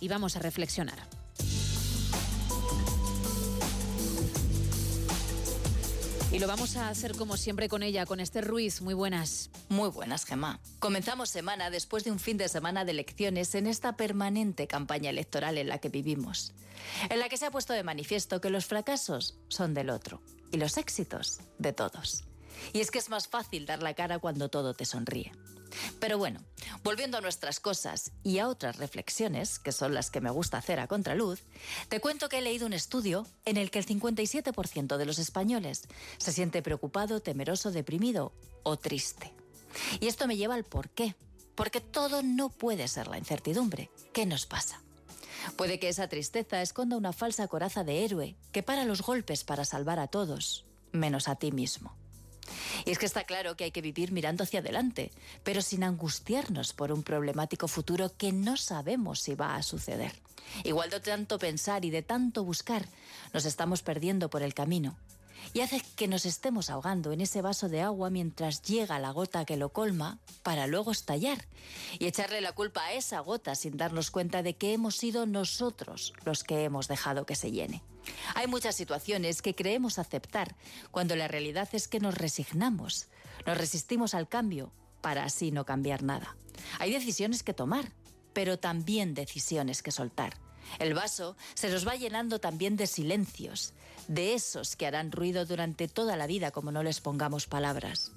y vamos a reflexionar. Y lo vamos a hacer como siempre con ella, con Esther Ruiz. Muy buenas. Muy buenas, Gemma. Comenzamos semana después de un fin de semana de elecciones en esta permanente campaña electoral en la que vivimos, en la que se ha puesto de manifiesto que los fracasos son del otro y los éxitos de todos. Y es que es más fácil dar la cara cuando todo te sonríe. Pero bueno, volviendo a nuestras cosas y a otras reflexiones, que son las que me gusta hacer a contraluz, te cuento que he leído un estudio en el que el 57% de los españoles se siente preocupado, temeroso, deprimido o triste. Y esto me lleva al por qué. Porque todo no puede ser la incertidumbre. ¿Qué nos pasa? Puede que esa tristeza esconda una falsa coraza de héroe que para los golpes para salvar a todos, menos a ti mismo. Y es que está claro que hay que vivir mirando hacia adelante, pero sin angustiarnos por un problemático futuro que no sabemos si va a suceder. Igual de tanto pensar y de tanto buscar, nos estamos perdiendo por el camino. Y hace que nos estemos ahogando en ese vaso de agua mientras llega la gota que lo colma para luego estallar y echarle la culpa a esa gota sin darnos cuenta de que hemos sido nosotros los que hemos dejado que se llene. Hay muchas situaciones que creemos aceptar cuando la realidad es que nos resignamos, nos resistimos al cambio para así no cambiar nada. Hay decisiones que tomar, pero también decisiones que soltar. El vaso se nos va llenando también de silencios, de esos que harán ruido durante toda la vida como no les pongamos palabras.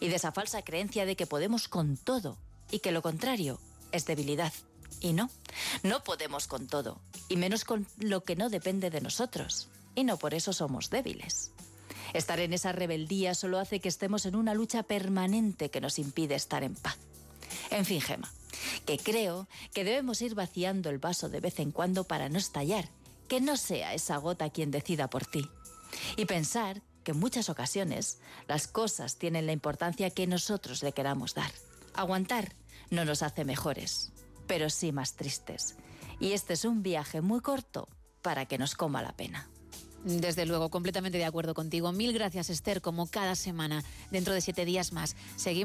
Y de esa falsa creencia de que podemos con todo y que lo contrario es debilidad. Y no, no podemos con todo, y menos con lo que no depende de nosotros. Y no por eso somos débiles. Estar en esa rebeldía solo hace que estemos en una lucha permanente que nos impide estar en paz. En fin, Gema, que creo que debemos ir vaciando el vaso de vez en cuando para no estallar, que no sea esa gota quien decida por ti. Y pensar que en muchas ocasiones las cosas tienen la importancia que nosotros le queramos dar. Aguantar no nos hace mejores, pero sí más tristes. Y este es un viaje muy corto para que nos coma la pena. Desde luego, completamente de acuerdo contigo. Mil gracias, Esther, como cada semana. Dentro de siete días más. Seguimos